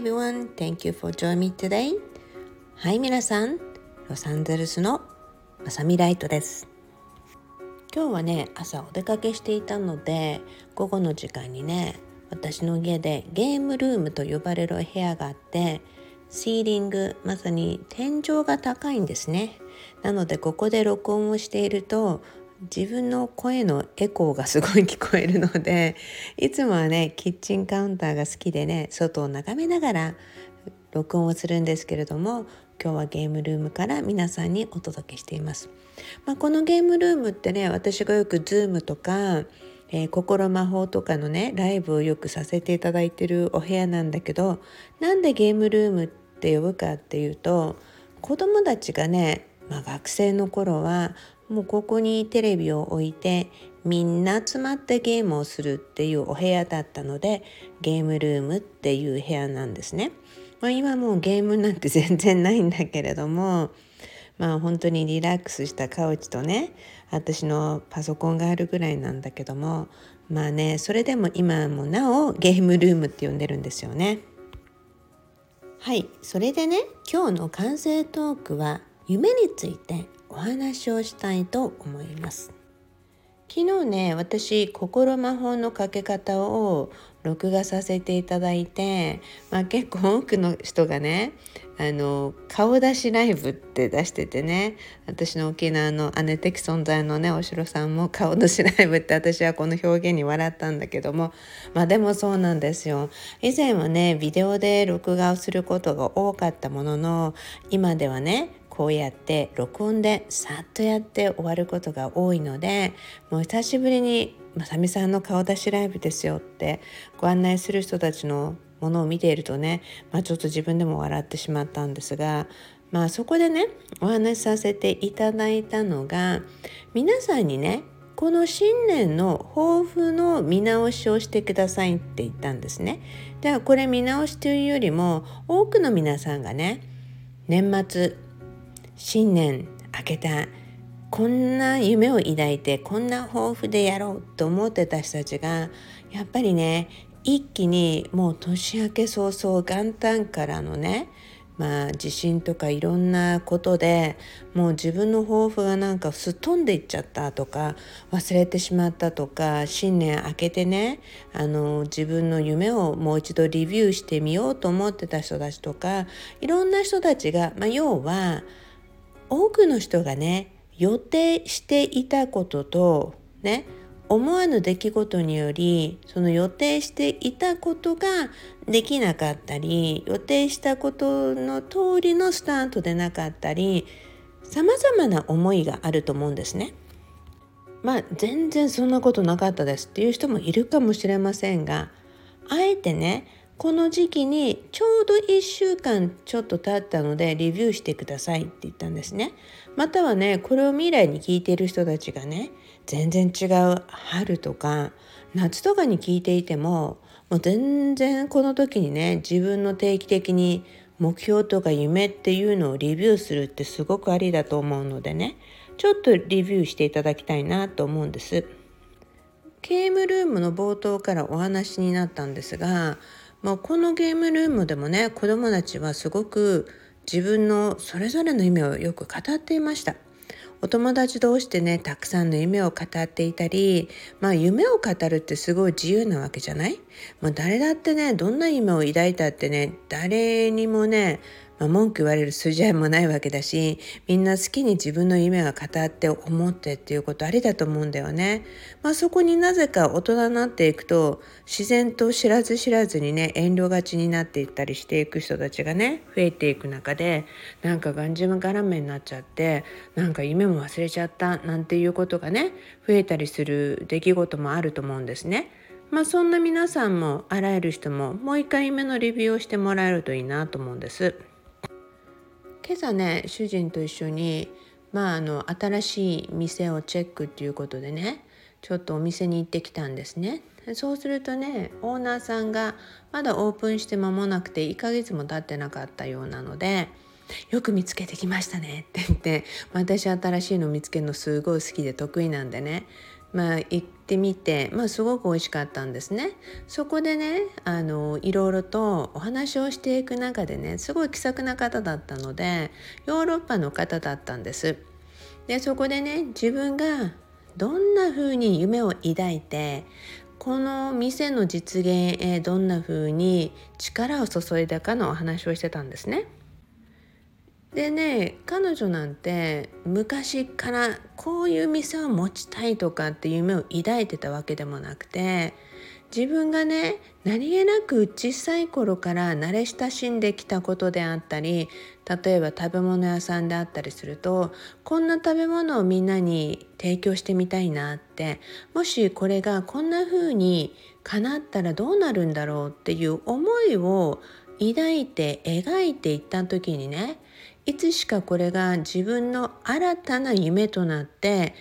everyone, thank you for joining me today. はい皆さん、ロサンゼルスのまさみライトです。今日はね、朝お出かけしていたので、午後の時間にね、私の家でゲームルームと呼ばれる部屋があって、シーリング、まさに天井が高いんですね。なのでここで録音をしていると自分の声のエコーがすごい聞こえるので いつもはねキッチンカウンターが好きでね外を眺めながら録音をするんですけれども今日はゲームルームから皆さんにお届けしています。まあ、このゲームルームってね私がよく Zoom とか、えー、心魔法とかのねライブをよくさせていただいてるお部屋なんだけどなんでゲームルームって呼ぶかっていうと子供たちがね、まあ、学生の頃はもうここにテレビを置いてみんな集まってゲームをするっていうお部屋だったのでゲームルームっていう部屋なんですね。まあ、今もうゲームなんて全然ないんだけれどもまあ本当にリラックスしたカウチとね私のパソコンがあるぐらいなんだけどもまあねそれでも今もなおゲームルームって呼んでるんですよね。はいそれでね今日の完成トークは夢についてお話をしたいと思います。昨日ね私心魔法のかけ方を録画させていただいて、まあ、結構多くの人がねあの顔出しライブって出しててね私の沖縄の姉的存在のねお城さんも顔出しライブって私はこの表現に笑ったんだけどもまあでもそうなんですよ。以前はねビデオで録画をすることが多かったものの今ではねこうやって録音でさっとやって終わることが多いのでもう久しぶりにまさみさんの顔出しライブですよってご案内する人たちのものを見ているとね、まあ、ちょっと自分でも笑ってしまったんですが、まあ、そこでねお話しさせていただいたのが皆さんにねこの新年の抱負の見直しをしてくださいって言ったんですね。ではこれ見直しというよりも多くの皆さんがね年末新年明けたこんな夢を抱いてこんな抱負でやろうと思ってた人たちがやっぱりね一気にもう年明け早々元旦からのねまあ地震とかいろんなことでもう自分の抱負がなんかすっ飛んでいっちゃったとか忘れてしまったとか新年明けてねあの自分の夢をもう一度リビューしてみようと思ってた人たちとかいろんな人たちが、まあ、要は多くの人がね予定していたこととね思わぬ出来事によりその予定していたことができなかったり予定したことの通りのスタートでなかったりさまざまな思いがあると思うんですね。まあ全然そんなことなかったですっていう人もいるかもしれませんがあえてねこの時期にちょうど1週間ちょっと経ったのでレビューしてくださいって言ったんですね。またはねこれを未来に聞いている人たちがね全然違う春とか夏とかに聞いていてももう全然この時にね自分の定期的に目標とか夢っていうのをレビューするってすごくありだと思うのでねちょっとレビューしていただきたいなと思うんです。ゲームルームの冒頭からお話になったんですがまあ、このゲームルームでもね子どもたちはすごく自分のそれぞれの夢をよく語っていました。お友達同士でねたくさんの夢を語っていたりまあ夢を語るってすごい自由なわけじゃない？もう誰だってねどんな夢を抱いたってね誰にもねまあ、文句言われる筋合いもないわけだしみんな好きに自分の夢が語って思ってっていうことありだと思うんだよね。まあ、そこになぜか大人になっていくと自然と知らず知らずにね遠慮がちになっていったりしていく人たちがね増えていく中でなんかがんじむがらめになっちゃってなんか夢も忘れちゃったなんていうことがね増えたりする出来事もあると思うんですね。まあそんな皆さんもあらゆる人ももう一回夢のレビューをしてもらえるといいなと思うんです。今朝ね主人と一緒にまああの新しい店をチェックっていうことでねちょっとお店に行ってきたんですね。そうするとねオーナーさんがまだオープンして間もなくて1ヶ月も経ってなかったようなのでよく見つけてきましたねって言って私新しいの見つけるのすごい好きで得意なんでねまあ行ってみて、まあ、すごく美味しかったんですねそこでねあのいろいろとお話をしていく中でねすごい気さくな方だったのでヨーロッパの方だったんですでそこでね自分がどんな風に夢を抱いてこの店の実現へどんな風に力を注いだかのお話をしてたんですね。でね彼女なんて昔からこういう店を持ちたいとかっていう夢を抱いてたわけでもなくて自分がね何気なく小さい頃から慣れ親しんできたことであったり例えば食べ物屋さんであったりするとこんな食べ物をみんなに提供してみたいなってもしこれがこんな風に叶ったらどうなるんだろうっていう思いを抱いて描いていった時にねいつしかこれが自分の新たな夢となって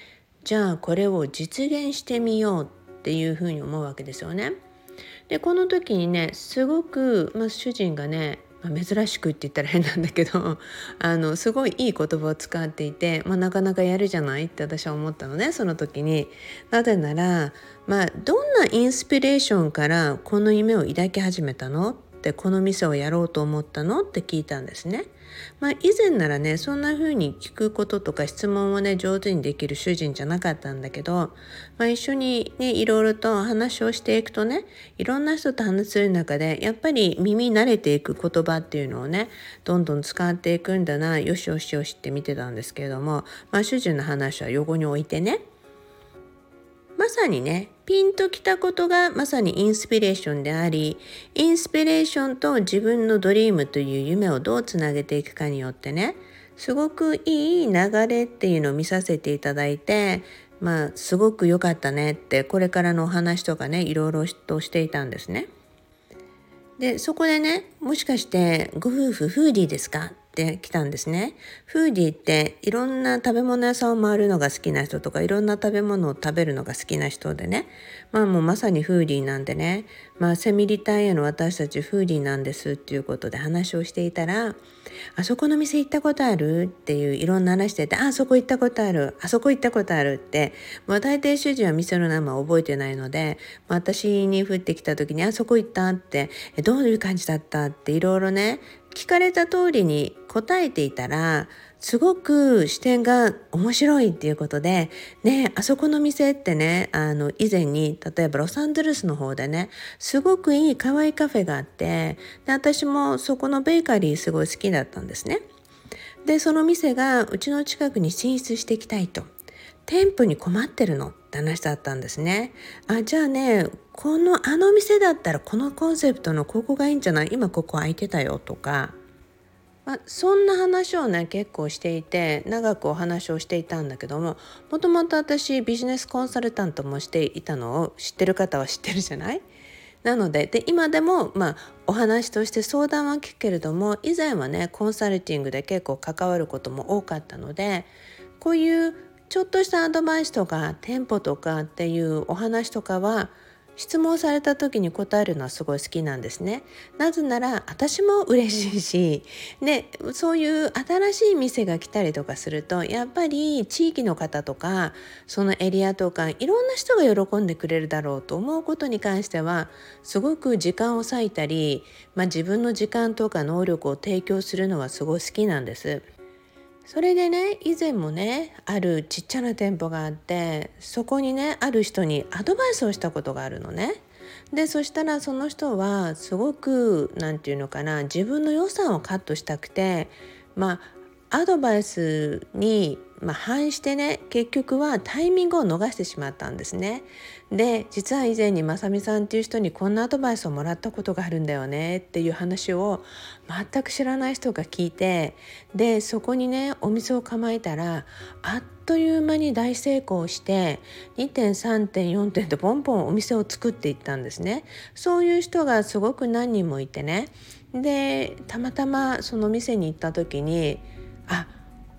じゃあこれを実現してみようっていうふうに思うわけですよね。でこの時にねすごく、まあ、主人がねまあ、珍しくって言ったら変なんだけど あのすごいいい言葉を使っていて、まあ、なかなかやるじゃない？って私は思ったのねその時に。なぜなら、まあ、どんなインスピレーションからこの夢を抱き始めたの？ってこの店をやろうと思ったの？って聞いたんですね。まあ、以前ならねそんな風に聞くこととか質問をね上手にできる主人じゃなかったんだけど、まあ、一緒にねいろいろと話をしていくとねいろんな人と話する中でやっぱり耳慣れていく言葉っていうのをねどんどん使っていくんだなよしよしよしって見てたんですけれども、まあ、主人の話は横に置いてねまさにねピンときたことがまさにインスピレーションであり、インスピレーションと自分のドリームという夢をどうつなげていくかによってね、すごくいい流れっていうのを見させていただいて、まあ、すごく良かったねって、これからのお話とかね、いろいろとしていたんですね。で、そこでね、もしかしてご夫婦フーディーですか？てきたんですね。フーディーっていろんな食べ物屋さんを回るのが好きな人とかいろんな食べ物を食べるのが好きな人でね。まあもうまさにフーディーなんでね。まあセミリタイヤの私たちフーディーなんですっていうことで話をしていたらあそこの店行ったことあるっていういろんな話しててあそこ行ったことある。あそこ行ったことあるってまあ大抵主人は店の名前覚えてないので、まあ、私に降ってきた時にあそこ行ったってどういう感じだったっていろいろね聞かれた通りに答えていたらすごく視点が面白いっていうことで、ね、あそこの店ってね、あの、以前に、例えばロサンゼルスの方でね、すごくいい可愛いカフェがあって、で、私もそこのベーカリーすごい好きだったんですね。で、その店がうちの近くに進出していきたいと。店舗に困ってるのって話だったんですね。あ、じゃあね、このあの店だったらこのコンセプトのここがいいんじゃない？今ここ空いてたよとか、まあ、そんな話をね結構していて長くお話をしていたんだけどももともと私ビジネスコンサルタントもしていたのを知ってる方は知ってるじゃない？なのでで今でも、まあ、お話として相談は聞くけれども以前はねコンサルティングで結構関わることも多かったのでこういうちょっとしたアドバイスとか店舗とかっていうお話とかは質問された時に答えるのはすごい好きなんですね。なぜなら私も嬉しいしでそういう新しい店が来たりとかするとやっぱり地域の方とかそのエリアとかいろんな人が喜んでくれるだろうと思うことに関してはすごく時間を割いたり、まあ、自分の時間とか能力を提供するのはすごい好きなんです。それでね以前もねあるちっちゃな店舗があってそこにねある人にアドバイスをしたことがあるのね。でそしたらその人はすごく何て言うのかな自分の予算をカットしたくてまあアドバイスにまあ、反してね結局はタイミングを逃してしまったんですね。で実は以前にまさみさんっていう人にこんなアドバイスをもらったことがあるんだよねっていう話を全く知らない人が聞いてでそこにねお店を構えたらあっという間に大成功して2点3点4点とポンポンお店を作っていったんですね。そういう人がすごく何人もいてねでたまたまその店に行った時にあ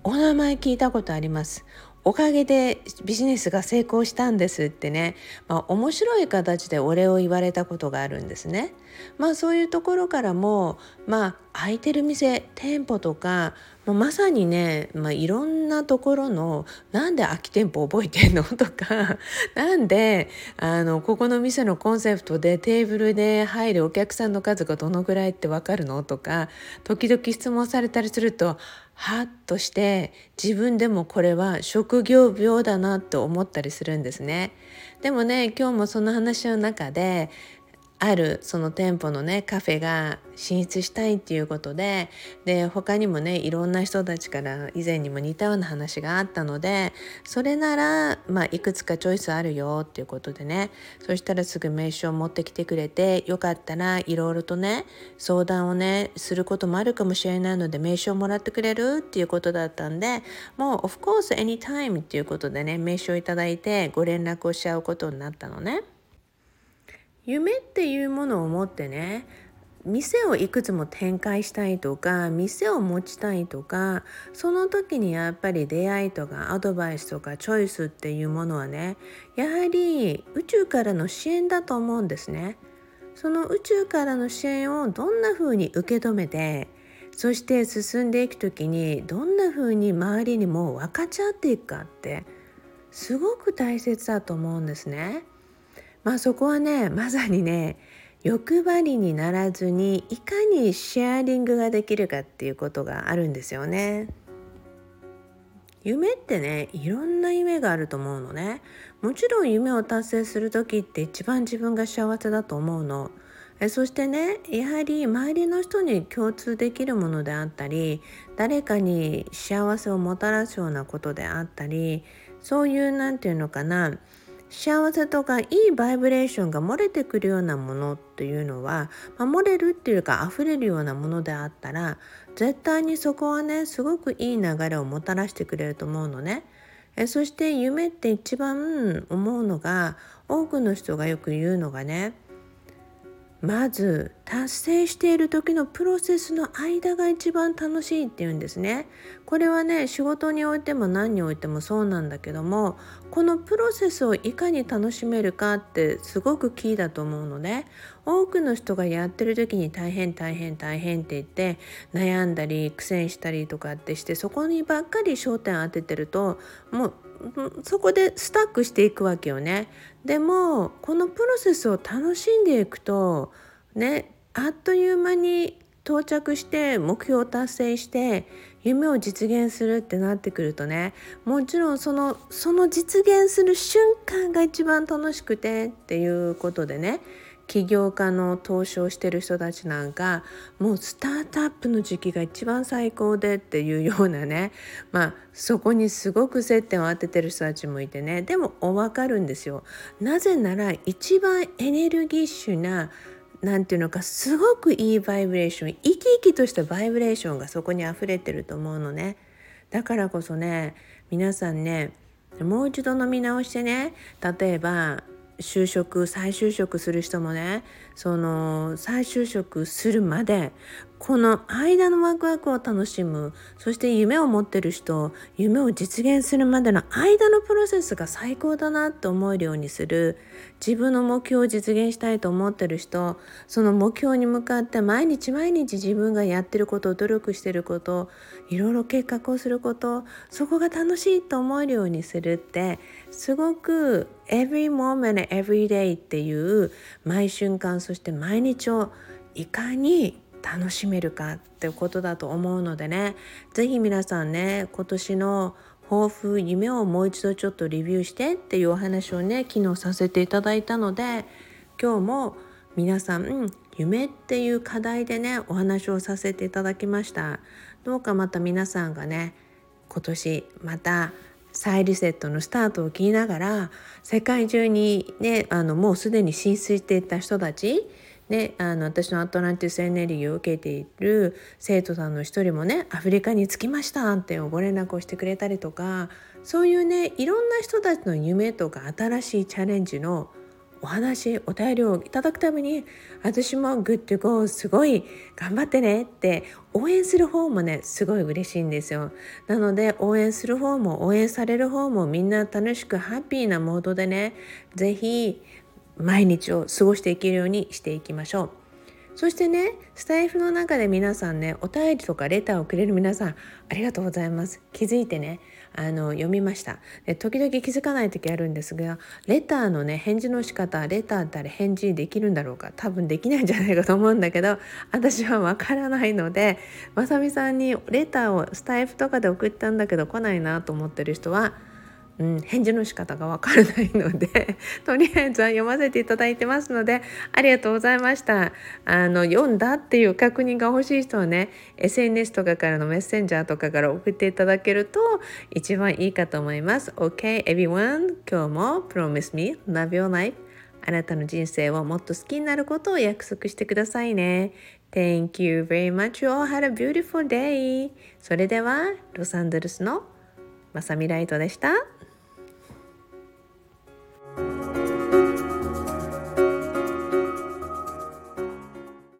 お名前聞いたことあります。おかげでビジネスが成功したんですってね、まあ、面白い形でお礼を言われたことがあるんですね。まあそういうところからもまあ空いてる店店舗とかもうまさにね、まあ、いろんなところのなんで空き店舗覚えてんの？とかなんであのここの店のコンセプトでテーブルで入るお客さんの数がどのぐらいって分かるの？とか時々質問されたりするとはっとして自分でもこれは職業病だなと思ったりするんですね。でもね今日もその話の中であるその店舗のねカフェが進出したいっていうことでで他にもねいろんな人たちから以前にも似たような話があったのでそれなら、まあ、いくつかチョイスあるよっていうことでねそしたらすぐ名刺を持ってきてくれてよかったらいろいろとね相談をねすることもあるかもしれないので名刺をもらってくれるっていうことだったんでもう of course anytime っていうことでね名刺をいただいてご連絡をしちゃうことになったのね。夢っていうものを持ってね店をいくつも展開したいとか店を持ちたいとかその時にやっぱり出会いとかアドバイスとかチョイスっていうものはねやはり宇宙からの支援だと思うんですね。その宇宙からの支援をどんな風に受け止めてそして進んでいく時にどんな風に周りにも分かち合っていくかってすごく大切だと思うんですね。まあそこはねまさにね欲張りにならずにいかにシェアリングができるかっていうことがあるんですよね。夢ってねいろんな夢があると思うのねもちろん夢を達成する時って一番自分が幸せだと思うのえそしてねやはり周りの人に共通できるものであったり誰かに幸せをもたらすようなことであったりそういう何て言うのかな幸せとかいいバイブレーションが漏れてくるようなものというのは、まあ、漏れるっていうか溢れるようなものであったら絶対にそこはねすごくいい流れをもたらしてくれると思うのね。えそして夢って一番思うのが多くの人がよく言うのがねまず達成している時のプロセスの間が一番楽しいっていうんですね。これはね仕事においても何においてもそうなんだけどもこのプロセスをいかに楽しめるかってすごくキーだと思うので多くの人がやってる時に大変大変大変って言って悩んだり苦戦したりとかってしてそこにばっかり焦点当ててるともうそこでスタックしていくわけよね。でもこのプロセスを楽しんでいくとねあっという間に到着して目標を達成して夢を実現するってなってくるとねもちろんそのその実現する瞬間が一番楽しくてっていうことでね起業家の投資をしてる人たちなんかもうスタートアップの時期が一番最高でっていうようなね まあそこにすごく接点を当ててる人たちもいてねでもお分かるんですよ。なぜなら一番エネルギッシュな何て言うのかすごくいいバイブレーション生き生きとしたバイブレーションがそこに溢れてると思うのね。だからこそね皆さんねもう一度飲み直してね例えば就職再就職する人もねその再就職するまでこの間のワクワクを楽しむそして夢を持ってる人夢を実現するまでの間のプロセスが最高だなと思えるようにする自分の目標を実現したいと思ってる人その目標に向かって毎日毎日自分がやってること努力してることいろいろ計画をすることそこが楽しいと思えるようにするってすごく every moment every day っていう毎瞬間そして毎日をいかに楽しめるかってことだと思うのでね是非皆さんね今年の抱負夢をもう一度ちょっとレビューしてっていうお話をね昨日させていただいたので今日も皆さん、うん、夢っていう課題でねお話をさせていただきました。どうかまた皆さんがね今年また再リセットのスタートを切りながら世界中にねあのもうすでに浸水していった人たちね、あの私のアトランティスエネルギーを受けている生徒さんの一人もねアフリカに着きましたってご連絡をしてくれたりとかそういうねいろんな人たちの夢とか新しいチャレンジのお話お便りをいただくために私もグッドゴーすごい頑張ってねって応援する方もねすごい嬉しいんですよ。なので応援する方も応援される方もみんな楽しくハッピーなモードでね是非毎日を過ごしていけるようにしていきましょう。そしてねスタイフの中で皆さんねお便りとかレターをくれる皆さんありがとうございます。気づいてねあの読みました。で時々気づかない時あるんですがレターのね返事の仕方レターってあれ返事できるんだろうか多分できないんじゃないかと思うんだけど私はわからないのでまさみさんにレターをスタイフとかで送ったんだけど来ないなと思ってる人はうん、返事の仕方がわからないので とりあえずは読ませていただいてますのでありがとうございましたあの読んだっていう確認が欲しい人はね SNS とかからのメッセンジャーとかから送っていただけると一番いいかと思います OK everyone 今日も Promise me love your life あなたの人生をもっと好きになることを約束してくださいね Thank you very much. You all had a beautiful day. それでは、ロサンゼルスのまさみライトでした。Thank you.